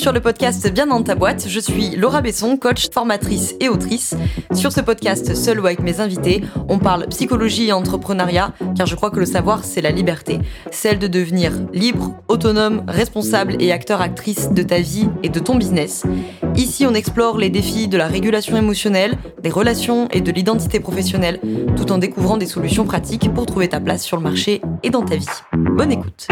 sur le podcast Bien dans ta boîte. Je suis Laura Besson, coach, formatrice et autrice. Sur ce podcast, seul ou avec mes invités, on parle psychologie et entrepreneuriat, car je crois que le savoir, c'est la liberté. Celle de devenir libre, autonome, responsable et acteur-actrice de ta vie et de ton business. Ici, on explore les défis de la régulation émotionnelle, des relations et de l'identité professionnelle, tout en découvrant des solutions pratiques pour trouver ta place sur le marché et dans ta vie. Bonne écoute.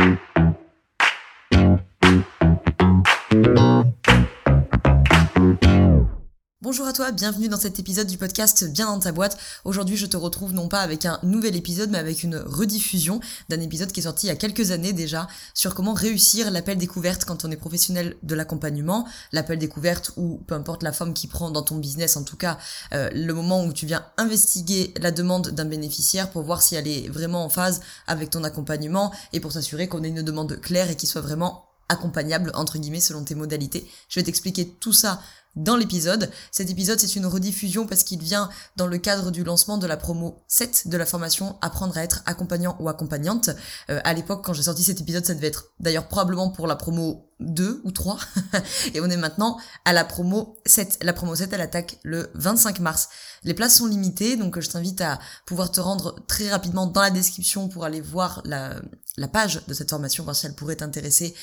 Bonjour à toi, bienvenue dans cet épisode du podcast Bien dans ta boîte. Aujourd'hui, je te retrouve non pas avec un nouvel épisode, mais avec une rediffusion d'un épisode qui est sorti il y a quelques années déjà sur comment réussir l'appel découverte quand on est professionnel de l'accompagnement. L'appel découverte ou peu importe la forme qui prend dans ton business, en tout cas euh, le moment où tu viens investiguer la demande d'un bénéficiaire pour voir si elle est vraiment en phase avec ton accompagnement et pour s'assurer qu'on ait une demande claire et qui soit vraiment accompagnable entre guillemets selon tes modalités. Je vais t'expliquer tout ça dans l'épisode. Cet épisode, c'est une rediffusion parce qu'il vient dans le cadre du lancement de la promo 7 de la formation Apprendre à être accompagnant ou accompagnante. Euh, à l'époque, quand j'ai sorti cet épisode, ça devait être d'ailleurs probablement pour la promo 2 ou 3. et on est maintenant à la promo 7. La promo 7, elle attaque le 25 mars. Les places sont limitées, donc je t'invite à pouvoir te rendre très rapidement dans la description pour aller voir la, la page de cette formation, voir si elle pourrait t'intéresser.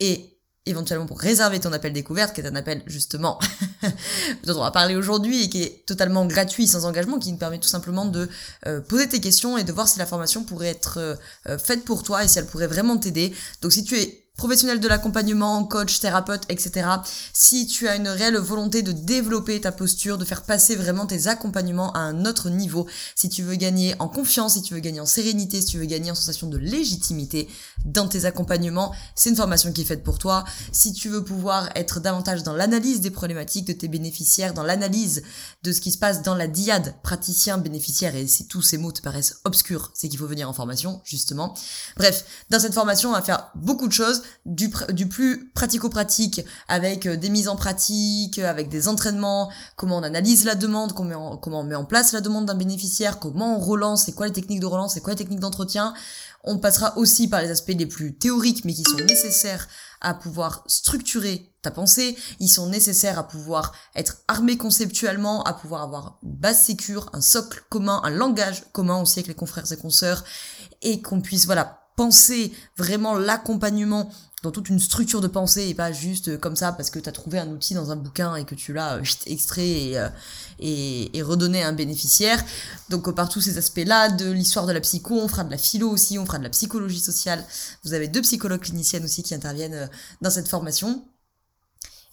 Et éventuellement pour réserver ton appel découverte, qui est un appel justement dont on va parler aujourd'hui et qui est totalement gratuit, sans engagement, qui nous permet tout simplement de euh, poser tes questions et de voir si la formation pourrait être euh, euh, faite pour toi et si elle pourrait vraiment t'aider. Donc si tu es professionnel de l'accompagnement, coach, thérapeute, etc. Si tu as une réelle volonté de développer ta posture, de faire passer vraiment tes accompagnements à un autre niveau, si tu veux gagner en confiance, si tu veux gagner en sérénité, si tu veux gagner en sensation de légitimité dans tes accompagnements, c'est une formation qui est faite pour toi. Si tu veux pouvoir être davantage dans l'analyse des problématiques de tes bénéficiaires, dans l'analyse de ce qui se passe dans la diade praticien-bénéficiaire, et si tous ces mots te paraissent obscurs, c'est qu'il faut venir en formation, justement. Bref, dans cette formation, on va faire beaucoup de choses du, plus pratico-pratique avec euh, des mises en pratique, avec des entraînements, comment on analyse la demande, comment on, comment on met en place la demande d'un bénéficiaire, comment on relance, c'est quoi les techniques de relance, c'est quoi les techniques d'entretien. On passera aussi par les aspects les plus théoriques mais qui sont nécessaires à pouvoir structurer ta pensée, ils sont nécessaires à pouvoir être armés conceptuellement, à pouvoir avoir une base sécure, un socle commun, un langage commun aussi avec les confrères et consoeurs, et qu'on puisse, voilà, penser vraiment l'accompagnement dans toute une structure de pensée et pas juste euh, comme ça parce que tu as trouvé un outil dans un bouquin et que tu l'as euh, extrait et, euh, et, et, redonné à un bénéficiaire. Donc par tous ces aspects-là, de l'histoire de la psycho, on fera de la philo aussi, on fera de la psychologie sociale. Vous avez deux psychologues cliniciennes aussi qui interviennent dans cette formation.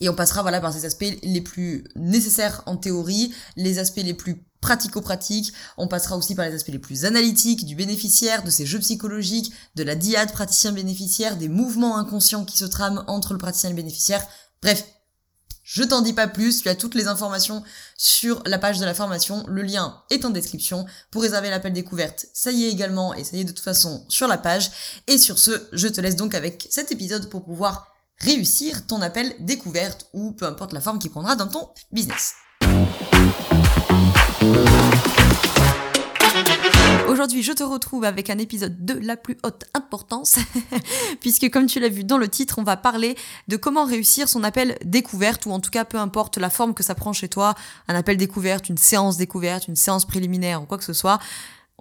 Et on passera voilà par ces aspects les plus nécessaires en théorie, les aspects les plus pratico-pratiques. On passera aussi par les aspects les plus analytiques du bénéficiaire, de ses jeux psychologiques, de la diade praticien-bénéficiaire, des mouvements inconscients qui se trament entre le praticien et le bénéficiaire. Bref, je t'en dis pas plus, tu as toutes les informations sur la page de la formation, le lien est en description. Pour réserver l'appel découverte, ça y est également, et ça y est de toute façon sur la page. Et sur ce, je te laisse donc avec cet épisode pour pouvoir réussir ton appel découverte ou peu importe la forme qu'il prendra dans ton business. Aujourd'hui, je te retrouve avec un épisode de la plus haute importance, puisque comme tu l'as vu dans le titre, on va parler de comment réussir son appel découverte, ou en tout cas peu importe la forme que ça prend chez toi, un appel découverte, une séance découverte, une séance préliminaire ou quoi que ce soit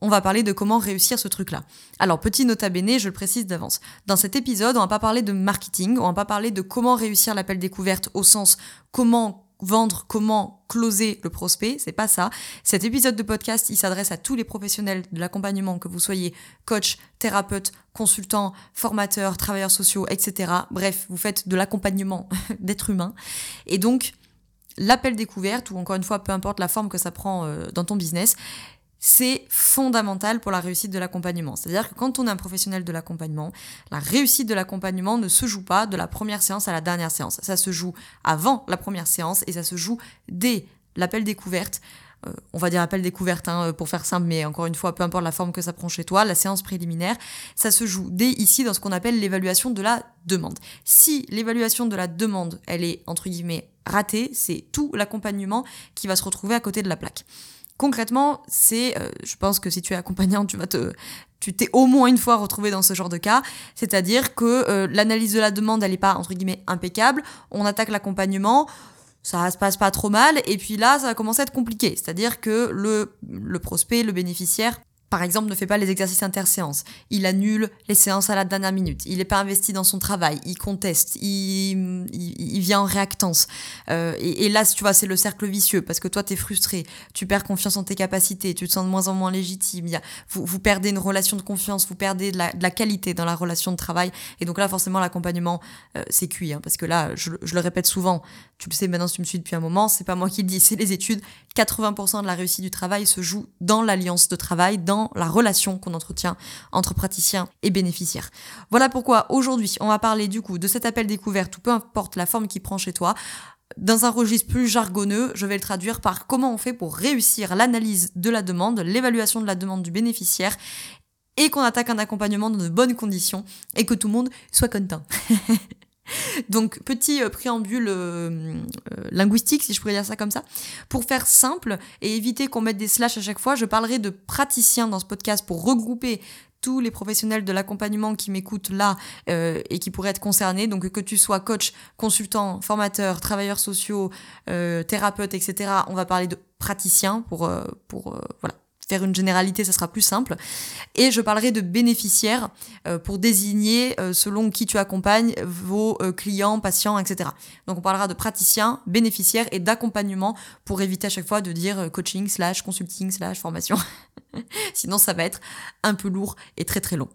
on va parler de comment réussir ce truc-là. Alors, petit nota bene, je le précise d'avance. Dans cet épisode, on va pas parler de marketing, on va pas parler de comment réussir l'appel découverte au sens comment vendre, comment closer le prospect, c'est pas ça. Cet épisode de podcast, il s'adresse à tous les professionnels de l'accompagnement, que vous soyez coach, thérapeute, consultant, formateur, travailleurs sociaux, etc. Bref, vous faites de l'accompagnement d'êtres humains. Et donc, l'appel découverte, ou encore une fois, peu importe la forme que ça prend euh, dans ton business, c'est fondamental pour la réussite de l'accompagnement. C'est-à-dire que quand on est un professionnel de l'accompagnement, la réussite de l'accompagnement ne se joue pas de la première séance à la dernière séance. Ça se joue avant la première séance et ça se joue dès l'appel découverte. Euh, on va dire appel découverte hein, pour faire simple, mais encore une fois, peu importe la forme que ça prend chez toi, la séance préliminaire, ça se joue dès ici dans ce qu'on appelle l'évaluation de la demande. Si l'évaluation de la demande, elle est entre guillemets ratée, c'est tout l'accompagnement qui va se retrouver à côté de la plaque. Concrètement, c'est, euh, je pense que si tu es accompagnant, tu vas te, tu t'es au moins une fois retrouvé dans ce genre de cas, c'est-à-dire que euh, l'analyse de la demande, elle n'est pas entre guillemets impeccable. On attaque l'accompagnement, ça se passe pas trop mal, et puis là, ça va commencer à être compliqué, c'est-à-dire que le, le prospect, le bénéficiaire, par exemple, ne fait pas les exercices interséances. Il annule les séances à la dernière minute. Il n'est pas investi dans son travail. Il conteste. Il, il, vient en réactance. Euh, et, là, tu vois, c'est le cercle vicieux parce que toi, tu es frustré. Tu perds confiance en tes capacités. Tu te sens de moins en moins légitime. Il y a, vous, vous, perdez une relation de confiance. Vous perdez de la, de la, qualité dans la relation de travail. Et donc là, forcément, l'accompagnement, euh, c'est cuit. Hein, parce que là, je, je, le répète souvent. Tu le sais maintenant si tu me suis depuis un moment. C'est pas moi qui le dis. C'est les études. 80% de la réussite du travail se joue dans l'alliance de travail, la relation qu'on entretient entre praticiens et bénéficiaires. Voilà pourquoi aujourd'hui, on va parler du coup de cet appel découverte ou peu importe la forme qu'il prend chez toi. Dans un registre plus jargonneux, je vais le traduire par comment on fait pour réussir l'analyse de la demande, l'évaluation de la demande du bénéficiaire et qu'on attaque un accompagnement dans de bonnes conditions et que tout le monde soit content? Donc, petit euh, préambule euh, euh, linguistique, si je pourrais dire ça comme ça. Pour faire simple et éviter qu'on mette des slash à chaque fois, je parlerai de praticiens dans ce podcast pour regrouper tous les professionnels de l'accompagnement qui m'écoutent là et qui pourraient être concernés. Donc que tu sois coach, consultant, formateur, travailleur sociaux, thérapeute, etc. On va parler de praticiens pour, pour voilà, faire une généralité, ça sera plus simple. Et je parlerai de bénéficiaires euh, pour désigner, euh, selon qui tu accompagnes, vos euh, clients, patients, etc. Donc on parlera de praticiens, bénéficiaires et d'accompagnement pour éviter à chaque fois de dire coaching slash consulting slash formation. Sinon ça va être un peu lourd et très très long.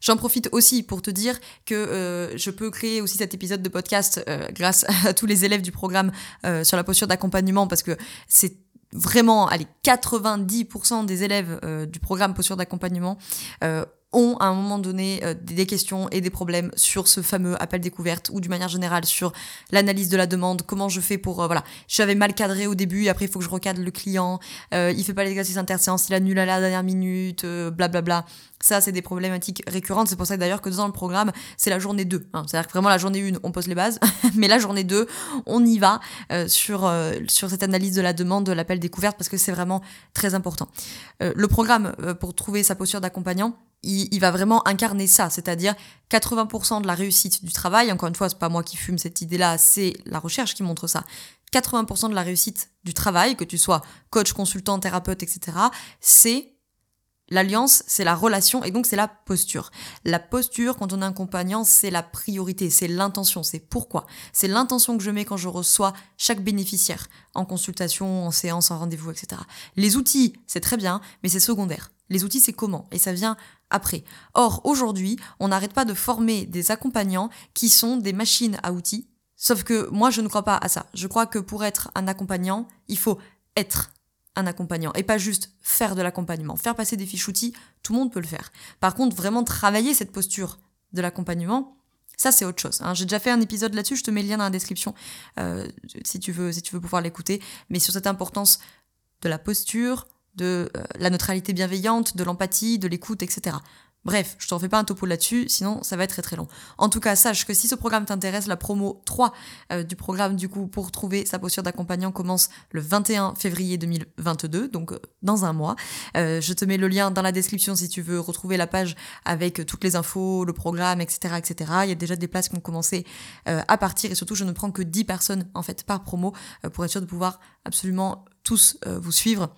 J'en profite aussi pour te dire que je peux créer aussi cet épisode de podcast grâce à tous les élèves du programme sur la posture d'accompagnement parce que c'est vraiment, allez, 90% des élèves euh, du programme posture d'accompagnement euh, ont à un moment donné euh, des questions et des problèmes sur ce fameux appel découverte ou d'une manière générale sur l'analyse de la demande, comment je fais pour voilà, j'avais mal cadré au début, après il faut que je recadre le client, il fait pas l'exercice interséance, il annule à la dernière minute, blablabla. Bla bla. Ça, c'est des problématiques récurrentes. C'est pour ça d'ailleurs que dans le programme, c'est la journée 2. Hein. C'est-à-dire que vraiment la journée 1, on pose les bases, mais la journée 2, on y va euh, sur, euh, sur cette analyse de la demande, de l'appel découverte, parce que c'est vraiment très important. Euh, le programme, pour trouver sa posture d'accompagnant, il, va vraiment incarner ça, c'est-à-dire 80% de la réussite du travail. Encore une fois, c'est pas moi qui fume cette idée-là, c'est la recherche qui montre ça. 80% de la réussite du travail, que tu sois coach, consultant, thérapeute, etc., c'est L'alliance, c'est la relation et donc c'est la posture. La posture, quand on est accompagnant, c'est la priorité, c'est l'intention, c'est pourquoi. C'est l'intention que je mets quand je reçois chaque bénéficiaire, en consultation, en séance, en rendez-vous, etc. Les outils, c'est très bien, mais c'est secondaire. Les outils, c'est comment Et ça vient après. Or, aujourd'hui, on n'arrête pas de former des accompagnants qui sont des machines à outils. Sauf que moi, je ne crois pas à ça. Je crois que pour être un accompagnant, il faut être un accompagnant et pas juste faire de l'accompagnement. Faire passer des fiches outils, tout le monde peut le faire. Par contre, vraiment travailler cette posture de l'accompagnement, ça c'est autre chose. Hein. J'ai déjà fait un épisode là-dessus, je te mets le lien dans la description euh, si tu veux, si tu veux pouvoir l'écouter. Mais sur cette importance de la posture, de euh, la neutralité bienveillante, de l'empathie, de l'écoute, etc. Bref, je t'en fais pas un topo là-dessus, sinon ça va être très très long. En tout cas, sache que si ce programme t'intéresse, la promo 3 euh, du programme du coup pour trouver sa posture d'accompagnant commence le 21 février 2022, donc euh, dans un mois. Je te mets le lien dans la description si tu veux retrouver la page avec toutes les infos, le programme, etc. etc. Il y a déjà des places qui ont commencé à partir et surtout je ne prends que 10 personnes en fait par promo pour être sûr de pouvoir absolument tous vous suivre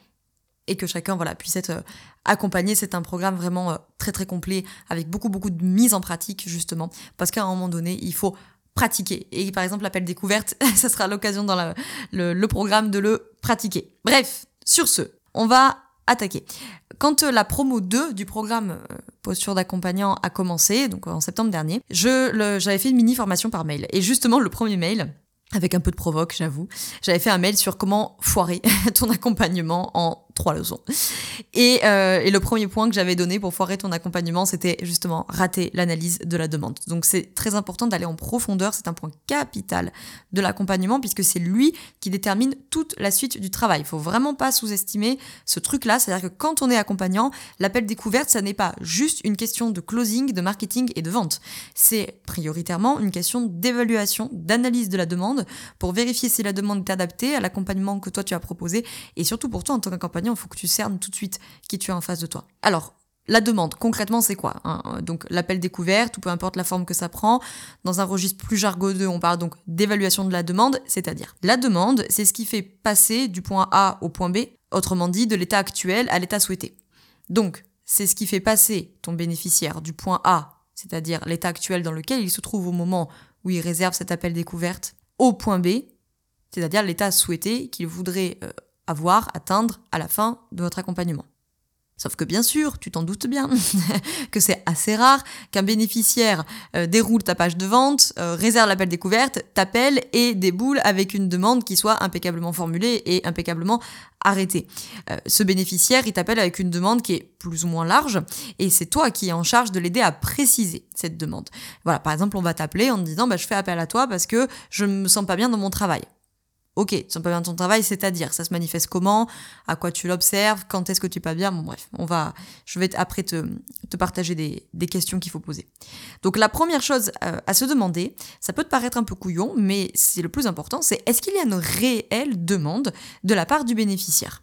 et que chacun voilà puisse être euh, accompagné. C'est un programme vraiment euh, très très complet avec beaucoup beaucoup de mise en pratique justement parce qu'à un moment donné il faut pratiquer et par exemple l'appel découverte ça sera l'occasion dans le, programme de le pratiquer. Bref sur ce on va attaquer. Quand euh, la promo 2 du programme posture d'accompagnant a commencé, donc en septembre dernier, je j'avais fait une mini formation par mail. Et justement, le premier mail, avec un peu de provoque, j'avoue. J'avais fait un mail sur comment foirer ton accompagnement en trois leçons. Et, euh, et le premier point que j'avais donné pour foirer ton accompagnement, c'était justement rater l'analyse de la demande. Donc c'est très important d'aller en profondeur, c'est un point capital de l'accompagnement puisque c'est lui qui détermine toute la suite du travail. Il faut vraiment pas sous-estimer ce truc-là, c'est-à-dire que quand on est accompagnant, l'appel découverte, ça n'est pas juste une question de closing, de marketing et de vente. C'est prioritairement une question d'évaluation, d'analyse de la demande pour vérifier si la demande est adaptée à l'accompagnement que toi tu as proposé et surtout pour toi en tant qu'accompagnant, il faut que tu cernes tout de suite qui tu as en face de toi. Alors, la demande, concrètement, c'est quoi hein Donc l'appel découverte, ou peu importe la forme que ça prend. Dans un registre plus jargonneux, on parle donc d'évaluation de la demande, c'est-à-dire la demande, c'est ce qui fait passer du point A au point B, autrement dit, de l'état actuel à l'état souhaité. Donc, c'est ce qui fait passer ton bénéficiaire du point A, c'est-à-dire l'état actuel dans lequel il se trouve au moment où il réserve cet appel découverte, au point B, c'est-à-dire l'état souhaité qu'il voudrait euh, avoir, atteindre à la fin de votre accompagnement. Sauf que bien sûr, tu t'en doutes bien, que c'est assez rare qu'un bénéficiaire euh, déroule ta page de vente, euh, réserve l'appel découverte, t'appelle et déboule avec une demande qui soit impeccablement formulée et impeccablement arrêtée. Euh, ce bénéficiaire, il t'appelle avec une demande qui est plus ou moins large et c'est toi qui es en charge de l'aider à préciser cette demande. Voilà, par exemple, on va t'appeler en te disant bah, je fais appel à toi parce que je me sens pas bien dans mon travail. Ok, tu sens pas bien ton travail, c'est-à-dire, ça se manifeste comment, à quoi tu l'observes, quand est-ce que tu es pas bien, bon bref, on va, je vais après te, te partager des, des questions qu'il faut poser. Donc la première chose euh, à se demander, ça peut te paraître un peu couillon, mais c'est le plus important, c'est est-ce qu'il y a une réelle demande de la part du bénéficiaire?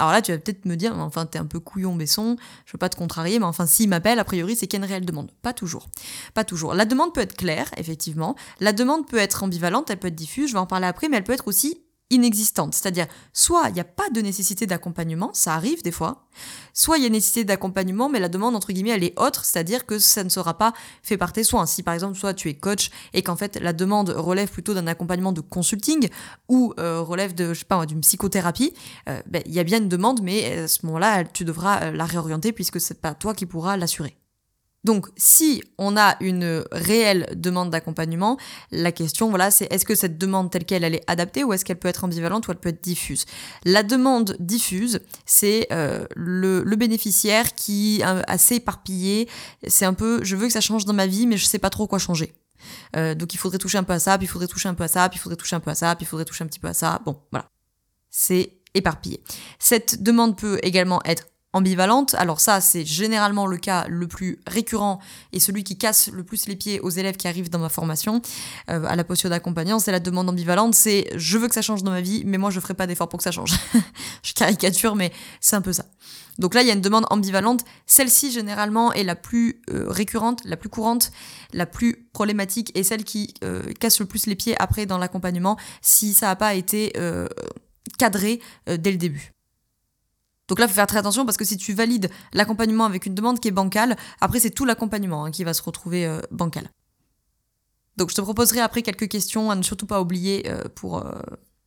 Alors là, tu vas peut-être me dire, enfin, t'es un peu couillon, Besson, je veux pas te contrarier, mais enfin, s'il m'appelle, a priori, c'est qu'il y a une réelle demande. Pas toujours. Pas toujours. La demande peut être claire, effectivement. La demande peut être ambivalente, elle peut être diffuse, je vais en parler après, mais elle peut être aussi inexistante. C'est-à-dire, soit il n'y a pas de nécessité d'accompagnement, ça arrive des fois, soit il y a nécessité d'accompagnement, mais la demande, entre guillemets, elle est autre, c'est-à-dire que ça ne sera pas fait par tes soins. Si par exemple, soit tu es coach et qu'en fait la demande relève plutôt d'un accompagnement de consulting ou euh, relève de, je sais pas, d'une psychothérapie, euh, ben, il y a bien une demande, mais à ce moment-là, tu devras euh, la réorienter puisque c'est pas toi qui pourras l'assurer. Donc, si on a une réelle demande d'accompagnement, la question, voilà, c'est est-ce que cette demande telle qu'elle, elle est adaptée ou est-ce qu'elle peut être ambivalente ou elle peut être diffuse? La demande diffuse, c'est euh, le, bénéficiaire qui est assez éparpillé. C'est un peu, je veux que ça change dans ma vie, mais je sais pas trop quoi changer. Euh, donc, il faudrait toucher un peu à ça, puis il faudrait toucher un peu à ça, puis il faudrait toucher un peu à ça, puis il faudrait toucher un petit peu à ça. Bon, voilà. C'est éparpillé. Cette demande peut également être ambivalente. Alors ça, c'est généralement le cas le plus récurrent et celui qui casse le plus les pieds aux élèves qui arrivent dans ma formation euh, à la posture d'accompagnant. C'est la demande ambivalente, c'est je veux que ça change dans ma vie, mais moi je ferai pas d'effort pour que ça change. je caricature, mais c'est un peu ça. Donc là, il y a une demande ambivalente. Celle-ci, généralement, est la plus euh, récurrente, la plus courante, la plus problématique et celle qui euh, casse le plus les pieds après dans l'accompagnement si ça n'a pas été cadré dès le début. Donc là, il faut faire très attention parce que si tu valides l'accompagnement avec une demande qui est bancale, après c'est tout l'accompagnement hein, qui va se retrouver euh, bancal. Donc je te proposerai après quelques questions à ne surtout pas oublier euh, pour, euh,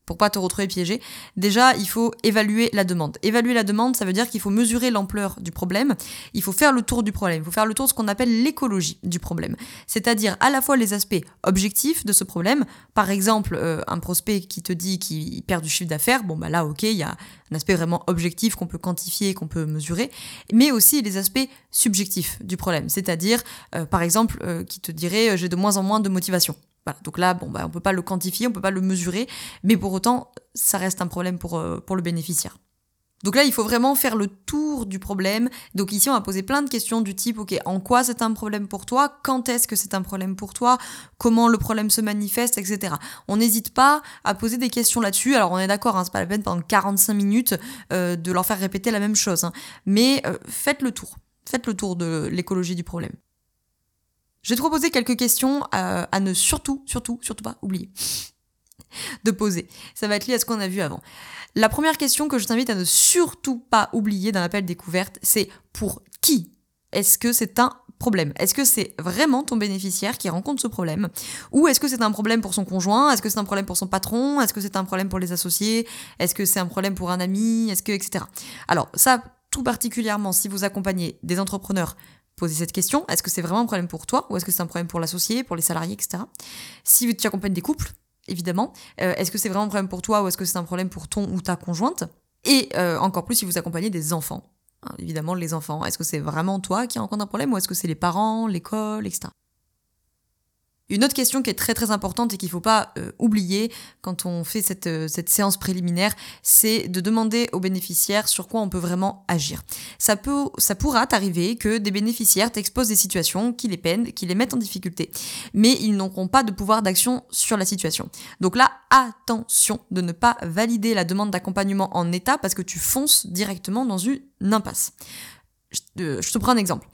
pour pas te retrouver piégé. Déjà, il faut évaluer la demande. Évaluer la demande, ça veut dire qu'il faut mesurer l'ampleur du problème, il faut faire le tour du problème, il faut faire le tour de ce qu'on appelle l'écologie du problème. C'est-à-dire à la fois les aspects objectifs de ce problème, par exemple euh, un prospect qui te dit qu'il perd du chiffre d'affaires, bon bah là ok, il y a un aspect vraiment objectif qu'on peut quantifier, qu'on peut mesurer, mais aussi les aspects subjectifs du problème, c'est-à-dire euh, par exemple euh, qui te dirait j'ai de moins en moins de motivation. Donc là, bon, bah, on peut pas le quantifier, on peut pas le mesurer, mais pour autant, ça reste un problème pour, euh, pour le bénéficiaire. Donc là, il faut vraiment faire le tour du problème. Donc ici, on va poser plein de questions du type, ok, en quoi c'est un problème pour toi? Quand est-ce que c'est un problème pour toi? Comment le problème se manifeste, etc. On n'hésite pas à poser des questions là-dessus. Alors on est d'accord, hein, c'est pas la peine pendant 45 minutes euh, de leur faire répéter la même chose. Hein. Mais euh, faites le tour. Faites le tour de l'écologie du problème. Je vais te proposer quelques questions euh, à, ne surtout, surtout, surtout pas oublier de poser. Ça va être lié à ce qu'on a vu avant. La première question que je t'invite à ne surtout pas oublier dans l'appel découverte, c'est pour qui est-ce que c'est un problème? Est-ce que c'est vraiment ton bénéficiaire qui rencontre ce problème? Ou est-ce que c'est un problème pour son conjoint? Est-ce que c'est un problème pour son patron? Est-ce que c'est un problème pour les associés? Est-ce que c'est un problème pour un ami? Est-ce que etc. Alors ça, tout particulièrement si vous accompagnez des entrepreneurs poser cette question. Est-ce que c'est vraiment un problème pour toi ou est-ce que c'est un problème pour l'associé, pour les salariés, etc. Si tu accompagnes des couples, évidemment, euh, est-ce que c'est vraiment un problème pour toi ou est-ce que c'est un problème pour ton ou ta conjointe? Et euh, encore plus si vous accompagnez des enfants. Hein, évidemment, les enfants. Est-ce que c'est vraiment toi qui rencontre un problème ou est-ce que c'est les parents, l'école, etc. Une autre question qui est très très importante et qu'il faut pas euh, oublier quand on fait cette, euh, cette séance préliminaire, c'est de demander aux bénéficiaires sur quoi on peut vraiment agir. Ça, peut, ça pourra t'arriver que des bénéficiaires t'exposent des situations qui les peinent, qui les mettent en difficulté, mais ils n'auront pas de pouvoir d'action sur la situation. Donc là, attention de ne pas valider la demande d'accompagnement en état parce que tu fonces directement dans une impasse. je te prends un exemple.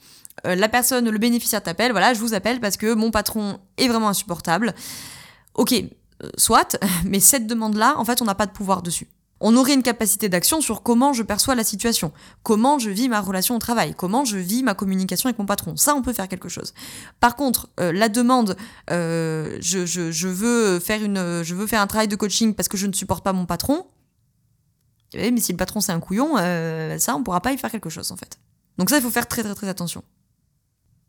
Euh, la personne, le bénéficiaire t'appelle, voilà, je vous appelle parce que mon patron est vraiment insupportable. Ok, euh, soit, mais cette demande-là, en fait, on n'a pas de pouvoir dessus. On aurait une capacité d'action sur comment je perçois la situation, comment je vis ma relation au travail, comment je vis ma communication avec mon patron. Ça, on peut faire quelque chose. Par contre, euh, la demande, je, veux faire un travail de coaching parce que je ne supporte pas mon patron. Eh, mais si le patron c'est un couillon, ça, on pourra pas y faire quelque chose en fait. Donc ça, il faut faire très très très attention.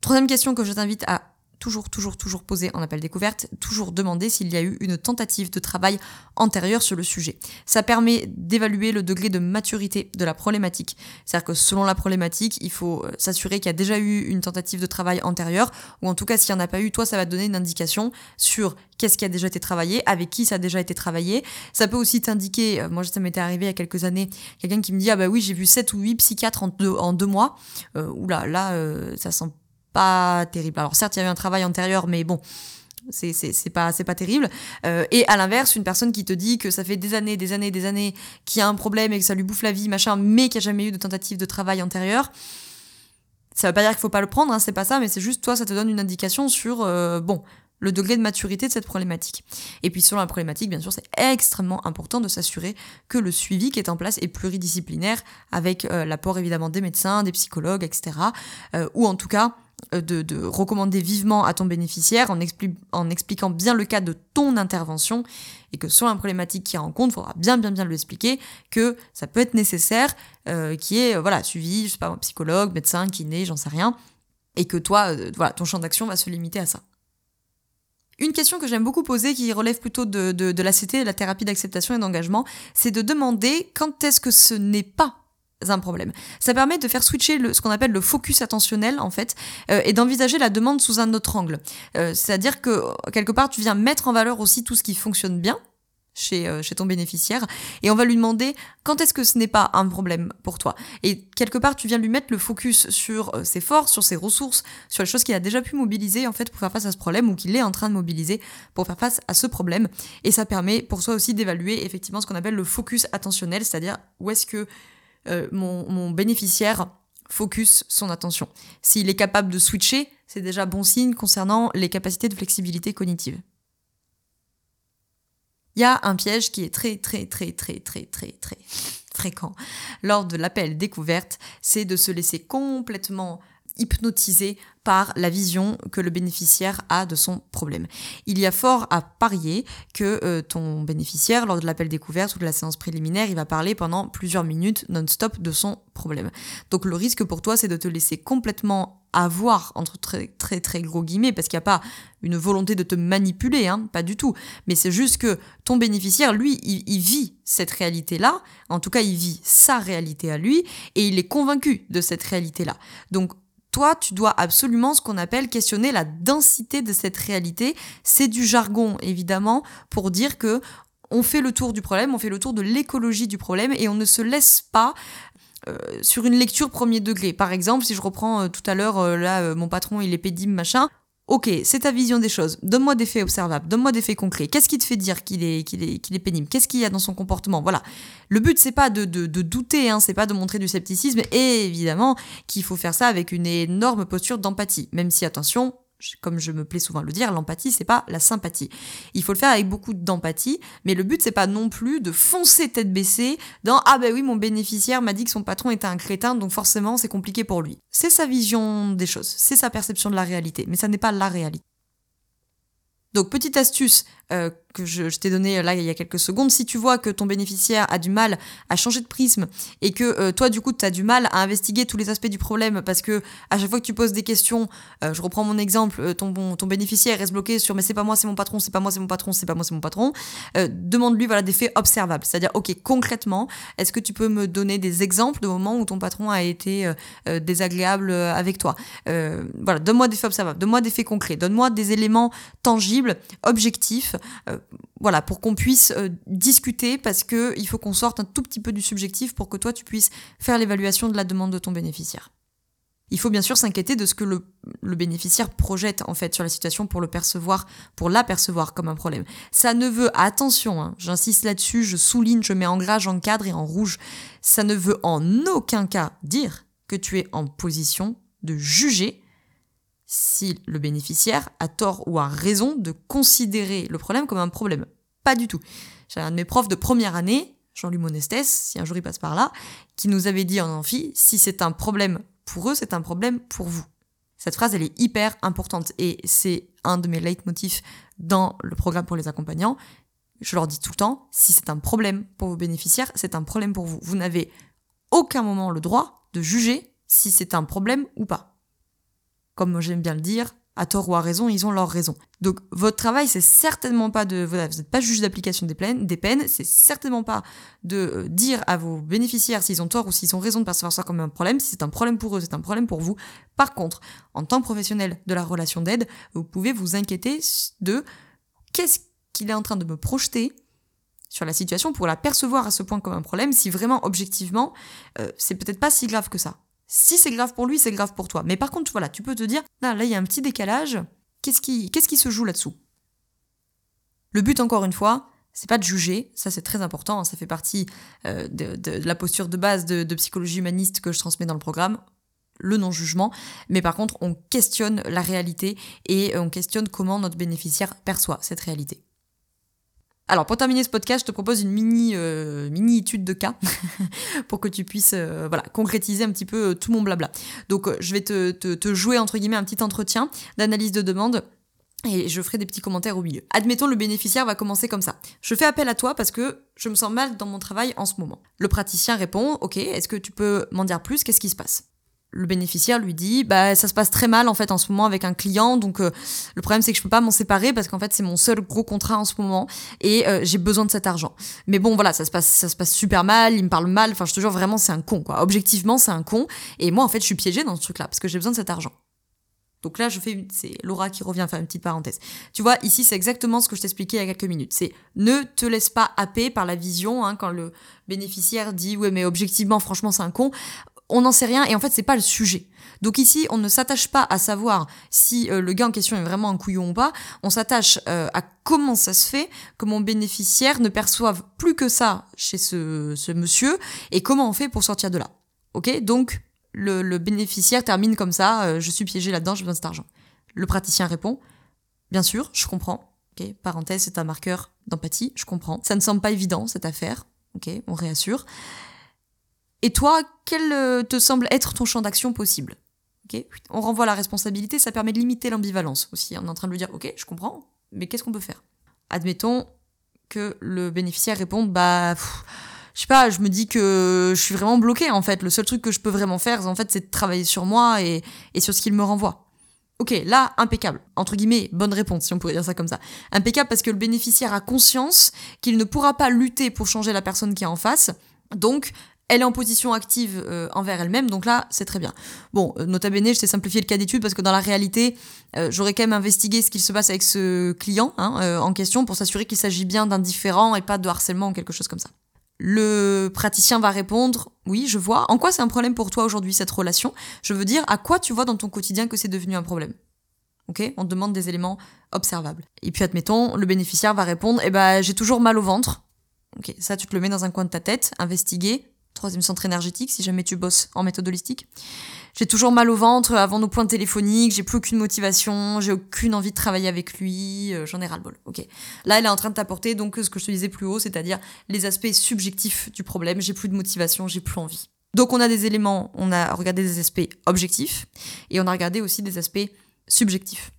Troisième question que je t'invite à toujours, toujours, toujours poser en appel découverte, toujours demander s'il y a eu une tentative de travail antérieure sur le sujet. Ça permet d'évaluer le degré de maturité de la problématique. C'est-à-dire que selon la problématique, il faut euh, s'assurer qu'il y a déjà eu une tentative de travail antérieure, ou en tout cas s'il n'y en a pas eu, toi ça va te donner une indication sur qu'est-ce qui a déjà été travaillé, avec qui ça a déjà été travaillé. Ça peut aussi t'indiquer, euh, moi ça m'était arrivé il y a quelques années, quelqu'un qui me dit ah bah oui j'ai vu 7 ou 8 psychiatres en deux, en deux mois. Euh, oula, là euh, ça sent pas terrible. Alors certes, il y a eu un travail antérieur, mais bon, c'est pas terrible euh, et à l'inverse une personne qui te dit que ça fait des années des années des années qu'il y a un problème et que ça lui bouffe la vie machin mais qu'il n'y a jamais eu de tentative de travail antérieur ça veut pas dire qu'il faut pas le prendre hein, c'est pas ça mais c'est juste toi ça te donne une indication sur euh, bon le degré de maturité de cette problématique. Et puis selon la problématique, bien sûr, c'est extrêmement important de s'assurer que le suivi qui est en place est pluridisciplinaire, avec euh, l'apport évidemment des médecins, des psychologues, etc. ou en tout cas euh, de, recommander vivement à ton bénéficiaire en, expliquant bien le cas de ton intervention et que sur un problématique qu'il rencontre, il faudra bien bien bien lui expliquer que ça peut être nécessaire, euh, qui est euh, voilà suivi, je sais pas, psychologue, médecin, kiné, j'en sais rien, et que toi, voilà, ton champ d'action va se limiter à ça. Une question que j'aime beaucoup poser, qui relève plutôt de, de, de l'ACT, de la thérapie d'acceptation et d'engagement, c'est de demander quand est-ce que ce n'est pas un problème. Ça permet de faire switcher le, ce qu'on appelle le focus attentionnel en fait euh, et d'envisager la demande sous un autre angle. Euh, c'est-à-dire que quelque part tu viens mettre en valeur aussi tout ce qui fonctionne bien chez, euh, chez ton bénéficiaire et on va lui demander quand est-ce que ce n'est pas un problème pour toi. Et quelque part tu viens lui mettre le focus sur ses forces, sur ses ressources, sur les choses qu'il a déjà pu mobiliser en fait pour faire face à ce problème ou qu'il est en train de mobiliser pour faire face à ce problème. Et ça permet pour soi aussi d'évaluer effectivement ce qu'on appelle le focus attentionnel, c'est-à-dire où est-ce que euh, mon, bénéficiaire focus son attention. S'il est capable de switcher, c'est déjà bon signe concernant les capacités de flexibilité cognitive. Il y a un piège qui est très très très très très très très fréquent lors de l'appel découverte, c'est de se laisser complètement hypnotisé par la vision que le bénéficiaire a de son problème. Il y a fort à parier que euh, ton bénéficiaire, lors de l'appel découverte ou de la séance préliminaire, il va parler pendant plusieurs minutes non-stop de son problème. Donc le risque pour toi, c'est de te laisser complètement avoir, entre très très très gros guillemets, parce qu'il n'y a pas une volonté de te manipuler, hein, pas du tout. Mais c'est juste que ton bénéficiaire, lui, il, il vit cette réalité-là, en tout cas, il vit sa réalité à lui, et il est convaincu de cette réalité-là. Donc toi, tu dois absolument ce qu'on appelle questionner la densité de cette réalité. C'est du jargon, évidemment, pour dire que on fait le tour du problème, on fait le tour de l'écologie du problème et on ne se laisse pas euh, sur une lecture premier degré. Par exemple, si je reprends euh, tout à l'heure, euh, là, mon patron, il est pédible, machin, Ok, c'est ta vision des choses. Donne-moi des faits observables, donne-moi des faits concrets. Qu'est-ce qui te fait dire qu'il est, qu'il est, qu'il est pénible? Qu'est-ce qu'il y a dans son comportement? Voilà. Le but, c'est pas de, de, de douter, hein, c'est pas de montrer du scepticisme, et évidemment qu'il faut faire ça avec une énorme posture d'empathie. Même si, attention, comme je me plais souvent à le dire, l'empathie, c'est pas la sympathie. Il faut le faire avec beaucoup d'empathie, mais le but, c'est pas non plus de foncer tête baissée dans Ah ben oui, mon bénéficiaire m'a dit que son patron était un crétin, donc forcément, c'est compliqué pour lui. C'est sa vision des choses, c'est sa perception de la réalité, mais ça n'est pas la réalité. Donc, petite astuce euh, que je, t'ai donné là il y a quelques secondes, si tu vois que ton bénéficiaire a du mal à changer de prisme et que euh, toi du coup tu as du mal à investiguer tous les aspects du problème parce que à chaque fois que tu poses des questions, euh, je reprends mon exemple, ton, ton bénéficiaire reste bloqué sur mais c'est pas moi c'est mon patron, c'est pas moi c'est mon patron, c'est pas moi c'est mon patron, demande-lui voilà des faits observables, c'est-à-dire ok concrètement, est-ce que tu peux me donner des exemples de moments où ton patron a été désagréable avec toi? Voilà, donne-moi des faits observables, donne-moi des faits concrets, donne-moi des éléments tangibles, objectifs euh, voilà, pour qu'on puisse euh, discuter parce que il faut qu'on sorte un tout petit peu du subjectif pour que toi tu puisses faire l'évaluation de la demande de ton bénéficiaire. Il faut bien sûr s'inquiéter de ce que le, bénéficiaire projette en fait sur la situation pour le percevoir, pour l'apercevoir comme un problème. Ça ne veut, attention, hein, j'insiste là-dessus, je souligne, je mets en gras, en cadre et en rouge, ça ne veut en aucun cas dire que tu es en position de juger si le bénéficiaire a tort ou a raison de considérer le problème comme un problème. Pas du tout. J'ai un de mes profs de première année, Jean-Louis Monestès, si un jour il passe par là, qui nous avait dit en amphi, si c'est un problème pour eux, c'est un problème pour vous. Cette phrase, elle est hyper importante et c'est un de mes leitmotifs dans le programme pour les accompagnants. Je leur dis tout le temps, si c'est un problème pour vos bénéficiaires, c'est un problème pour vous. Vous n'avez aucun moment le droit de juger si c'est un problème ou pas comme j'aime bien le dire, à tort ou à raison, ils ont leur raison. Donc votre travail, c'est certainement pas de, vous n'êtes pas juge d'application des peines, c'est certainement pas de euh, dire à vos bénéficiaires s'ils ont tort ou s'ils ont raison de percevoir ça comme un problème. Si c'est un problème pour eux, c'est un problème pour vous. Par contre, en tant que professionnel de la relation d'aide, vous pouvez vous inquiéter de qu'est-ce qu'il est en train de me projeter sur la situation pour la percevoir à ce point comme un problème, si vraiment objectivement, euh, c'est peut-être pas si grave que ça. Si c'est grave pour lui, c'est grave pour toi. Mais par contre, voilà, tu peux te dire, là, là, il y a un petit décalage. Qu'est-ce qui, se joue là-dessous? Le but, encore une fois, c'est pas de juger, ça c'est très important, ça fait partie euh, de, la posture de base de, psychologie humaniste que je transmets dans le programme, le non-jugement, mais par contre on questionne la réalité et on questionne comment notre bénéficiaire perçoit cette réalité. Alors pour terminer ce podcast, je te propose une mini euh, mini étude de cas pour que tu puisses euh, voilà concrétiser un petit peu euh, tout mon blabla. Donc je vais te, te, jouer entre guillemets un petit entretien d'analyse de demande. Et je ferai des petits commentaires au milieu. Admettons, le bénéficiaire va commencer comme ça. Je fais appel à toi parce que je me sens mal dans mon travail en ce moment. Le praticien répond, ok, est-ce que tu peux m'en dire plus? Qu'est-ce qui se passe? Le bénéficiaire lui dit bah ça se passe très mal en fait en ce moment avec un client donc euh, le problème c'est que je peux pas m'en séparer parce qu'en fait c'est mon seul gros contrat en ce moment et euh, j'ai besoin de cet argent mais bon voilà ça se passe ça se passe super mal il me parle mal enfin je te jure vraiment c'est un con quoi objectivement c'est un con et moi en fait je suis piégée dans ce truc là parce que j'ai besoin de cet argent donc là, je fais, c'est Laura qui revient faire une petite parenthèse. Tu vois, ici, c'est exactement ce que je t'expliquais il y a quelques minutes. C'est ne te laisse pas happer par la vision, hein, quand le bénéficiaire dit, ouais, mais objectivement, franchement, c'est un con on n'en sait rien et en fait c'est pas le sujet. Donc ici, on ne s'attache pas à savoir si euh, le gars en question est vraiment un couillon ou pas, on s'attache euh, à comment ça se fait que mon bénéficiaire ne perçoive plus que ça chez ce, monsieur et comment on fait pour sortir de là. Ok? Donc le, bénéficiaire termine comme ça, euh, je suis piégé là-dedans, j'ai besoin de cet argent. Le praticien répond, bien sûr, je comprends. Ok, parenthèse, c'est un marqueur d'empathie, je comprends. Ça ne semble pas évident cette affaire. Ok, on réassure. Et toi, quel euh, te semble être ton champ d'action possible? On renvoie la responsabilité, ça permet de limiter l'ambivalence aussi. On est en train de lui dire, ok, je comprends, mais qu'est-ce qu'on peut faire? Admettons que le bénéficiaire réponde, bah, je sais pas, je me dis que je suis vraiment bloqué en fait. Le seul truc que je peux vraiment faire, en fait, c'est de travailler sur moi et, et sur ce qu'il me renvoie. Ok, là, impeccable. Entre guillemets, bonne réponse, si on pourrait dire ça comme ça. Impeccable parce que le bénéficiaire a conscience qu'il ne pourra pas lutter pour changer la personne qui est en face. Donc, elle est en position active euh, envers elle-même, donc là, c'est très bien. Bon, euh, nota bene, je t'ai simplifié le cas d'étude parce que dans la réalité, euh, j'aurais quand même investigué ce qu'il se passe avec ce client hein, en question pour s'assurer qu'il s'agit bien d'un différent et pas de harcèlement ou quelque chose comme ça. Le praticien va répondre Oui, je vois. En quoi c'est un problème pour toi aujourd'hui cette relation? Je veux dire, à quoi tu vois dans ton quotidien que c'est devenu un problème? Ok On demande des éléments observables. Et puis, admettons, le bénéficiaire va répondre Eh ben, j'ai toujours mal au ventre. Ok, ça, tu te le mets dans un coin de ta tête, investiguer, troisième centre énergétique, si jamais tu bosses en méthode holistique. J'ai toujours mal au ventre avant nos points téléphoniques, j'ai plus aucune motivation, j'ai aucune envie de travailler avec lui, euh, j'en ai ras-le-bol. Ok. Là, elle est en train de t'apporter donc ce que je te disais plus haut, c'est-à-dire les aspects subjectifs du problème. J'ai plus de motivation, j'ai plus envie. Donc on a des éléments, on a regardé des aspects objectifs et on a regardé aussi des aspects subjectifs.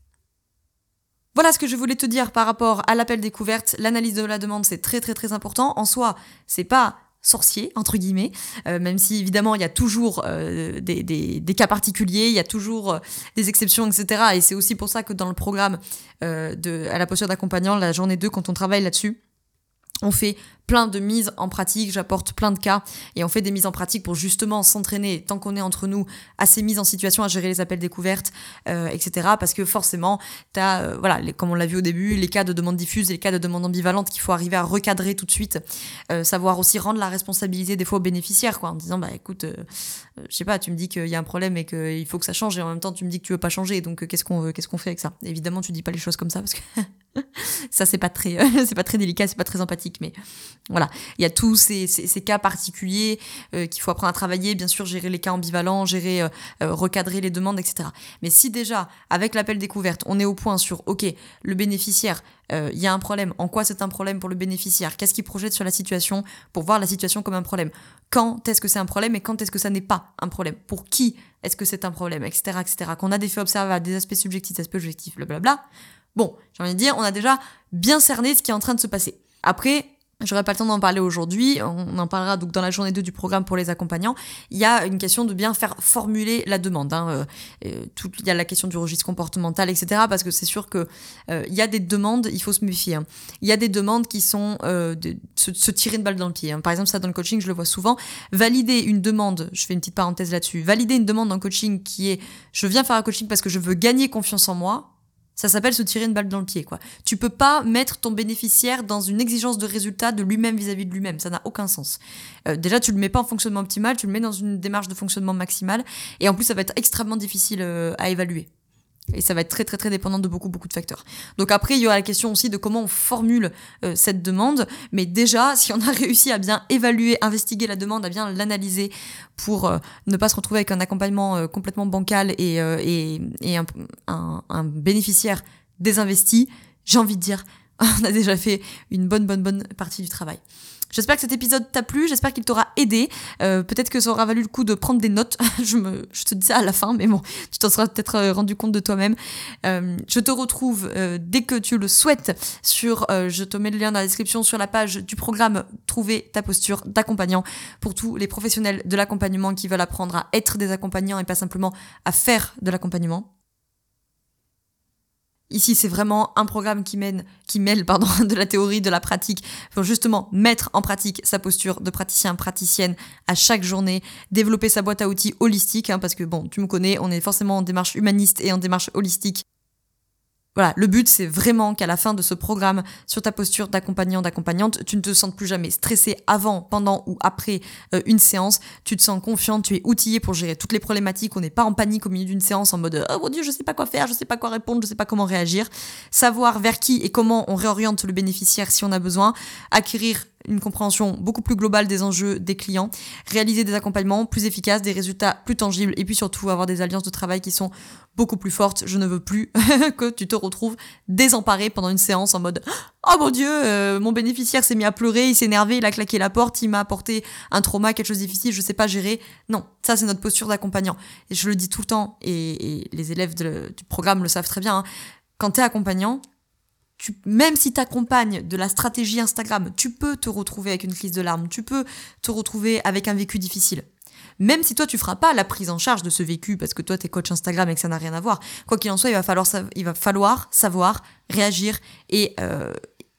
Voilà ce que je voulais te dire par rapport à l'appel découverte. L'analyse de la demande, c'est très très très important. En soi, c'est pas sorcier, entre guillemets, euh, même si évidemment il y a toujours euh, des, cas particuliers, il y a toujours euh, des exceptions, etc. Et c'est aussi pour ça que dans le programme de, à la posture d'accompagnant, la journée 2, quand on travaille là-dessus, on fait plein de mises en pratique, j'apporte plein de cas et on fait des mises en pratique pour justement s'entraîner tant qu'on est entre nous à ces mises en situation, à gérer les appels découvertes, euh, etc. Parce que forcément, tu as, euh, voilà, comme on l'a vu au début, les cas de demande diffuse et les cas de demande ambivalente qu'il faut arriver à recadrer tout de suite, euh, savoir aussi rendre la responsabilité des fois aux bénéficiaires, quoi, en disant, bah écoute, je sais pas, tu me dis qu'il y a un problème et qu'il faut que ça change et en même temps tu me dis que tu veux pas changer, donc qu'est-ce qu'on qu'est-ce qu'on fait avec ça? Évidemment, tu dis pas les choses comme ça parce que ça c'est pas très, c'est pas très délicat, c'est pas très empathique, mais voilà, il y a tous ces, ces, cas particuliers euh, qu'il faut apprendre à travailler, bien sûr, gérer les cas ambivalents, gérer, euh, euh, recadrer les demandes, etc. Mais si déjà, avec l'appel découverte, on est au point sur, OK, le bénéficiaire, il y a un problème, en quoi c'est un problème pour le bénéficiaire, qu'est-ce qu'il projette sur la situation pour voir la situation comme un problème, quand est-ce que c'est un problème et quand est-ce que ça n'est pas un problème, pour qui est-ce que c'est un problème, etc., etc. Qu'on a des faits observables, des aspects subjectifs, des aspects objectifs, blablabla. Bon, j'ai envie de dire, on a déjà bien cerné ce qui est en train de se passer. Après, J'aurais pas le temps d'en parler aujourd'hui, on en parlera donc dans la journée 2 du programme pour les accompagnants. Il y a une question de bien faire formuler la demande. Hein. Euh, euh, il y a la question du registre comportemental, etc. Parce que c'est sûr que euh, il y a des demandes, il faut se méfier. Hein. Il y a des demandes qui sont de se, tirer une balle dans le pied. Hein. Par exemple, ça dans le coaching, je le vois souvent. Valider une demande, je fais une petite parenthèse là-dessus, valider une demande en coaching qui est je viens faire un coaching parce que je veux gagner confiance en moi, ça s'appelle se tirer une balle dans le pied, quoi. Tu peux pas mettre ton bénéficiaire dans une exigence de résultat de lui-même vis-à-vis de lui-même. Ça n'a aucun sens. Euh, déjà, tu le mets pas en fonctionnement optimal, tu le mets dans une démarche de fonctionnement maximal. Et en plus, ça va être extrêmement difficile euh, à évaluer. Et ça va être très très très dépendant de beaucoup beaucoup de facteurs. Donc après, il y aura la question aussi de comment on formule euh, cette demande. Mais déjà, si on a réussi à bien évaluer, investiguer la demande, à bien l'analyser pour euh, ne pas se retrouver avec un accompagnement euh, complètement bancal et, et, et un, un, un bénéficiaire désinvesti, j'ai envie de dire, on a déjà fait une bonne bonne bonne partie du travail. J'espère que cet épisode t'a plu, j'espère qu'il t'aura aidé. Euh, peut-être que ça aura valu le coup de prendre des notes. je, me, te dis ça à la fin, mais bon, tu t'en seras peut-être euh, rendu compte de toi-même. Euh, je te retrouve dès que tu le souhaites sur, je te mets le lien dans la description, sur la page du programme Trouver ta posture d'accompagnant pour tous les professionnels de l'accompagnement qui veulent apprendre à être des accompagnants et pas simplement à faire de l'accompagnement. Ici, c'est vraiment un programme qui mène, qui mêle, pardon, de la théorie, de la pratique, pour justement mettre en pratique sa posture de praticien, praticienne à chaque journée, développer sa boîte à outils holistique, hein, parce que bon, tu me connais, on est forcément en démarche humaniste et en démarche holistique. Voilà, le but c'est vraiment qu'à la fin de ce programme, sur ta posture d'accompagnant, d'accompagnante, tu ne te sentes plus jamais stressé avant, pendant ou après euh, une séance. Tu te sens confiante, tu es outillé pour gérer toutes les problématiques. On n'est pas en panique au milieu d'une séance en mode oh mon dieu, je sais pas quoi faire, je sais pas quoi répondre, je sais pas comment réagir. Savoir vers qui et comment on réoriente le bénéficiaire si on a besoin. Acquérir une compréhension beaucoup plus globale des enjeux des clients, réaliser des accompagnements plus efficaces, des résultats plus tangibles et puis surtout avoir des alliances de travail qui sont beaucoup plus fortes. Je ne veux plus que tu te retrouves désemparé pendant une séance en mode Oh mon dieu, euh, mon bénéficiaire s'est mis à pleurer, il s'est énervé, il a claqué la porte, il m'a apporté un trauma, quelque chose de difficile, je sais pas gérer. Non, ça c'est notre posture d'accompagnant. Et je le dis tout le temps, et, les élèves du programme le savent très bien, hein. quand tu es accompagnant, même si tu accompagnes de la stratégie Instagram, tu peux te retrouver avec une crise de larmes, tu peux te retrouver avec un vécu difficile. Même si toi tu feras pas la prise en charge de ce vécu parce que toi tu es coach Instagram et que ça n'a rien à voir, quoi qu'il en soit, il va falloir, il va falloir savoir réagir et, euh,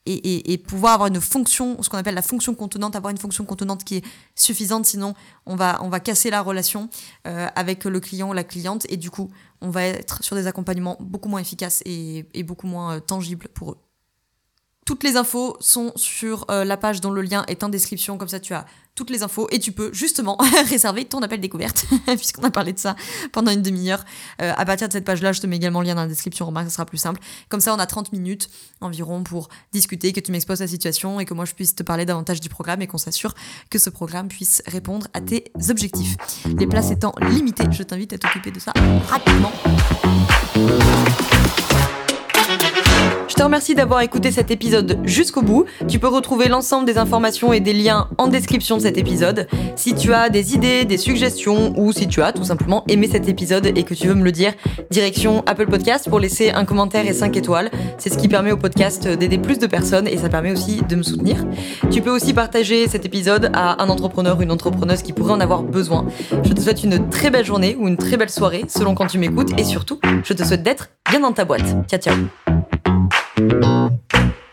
et, et, pouvoir avoir une fonction, ce qu'on appelle la fonction contenante, avoir une fonction contenante qui est suffisante, sinon on va, on va casser la relation euh, avec le client ou la cliente et du coup on va être sur des accompagnements beaucoup moins efficaces et, et beaucoup moins euh, tangibles pour eux. Toutes les infos sont sur euh, la page dont le lien est en description, comme ça tu as toutes les infos et tu peux justement réserver ton appel découverte, puisqu'on a parlé de ça pendant une demi-heure. Euh, à partir de cette page-là, je te mets également le lien dans la description, remarque, ça sera plus simple. Comme ça, on a 30 minutes environ pour discuter, que tu m'exposes la situation et que moi je puisse te parler davantage du programme et qu'on s'assure que ce programme puisse répondre à tes objectifs. Les places étant limitées, je t'invite à t'occuper de ça rapidement. Te remercie d'avoir écouté cet épisode jusqu'au bout. Tu peux retrouver l'ensemble des informations et des liens en description de cet épisode. Si tu as des idées, des suggestions ou si tu as tout simplement aimé cet épisode et que tu veux me le dire, direction Apple Podcast pour laisser un commentaire et 5 étoiles. C'est ce qui permet au podcast d'aider plus de personnes et ça permet aussi de me soutenir. Tu peux aussi partager cet épisode à un entrepreneur ou une entrepreneuse qui pourrait en avoir besoin. Je te souhaite une très belle journée ou une très belle soirée selon quand tu m'écoutes et surtout, je te souhaite d'être bien dans ta boîte. Ciao ciao. Thank you.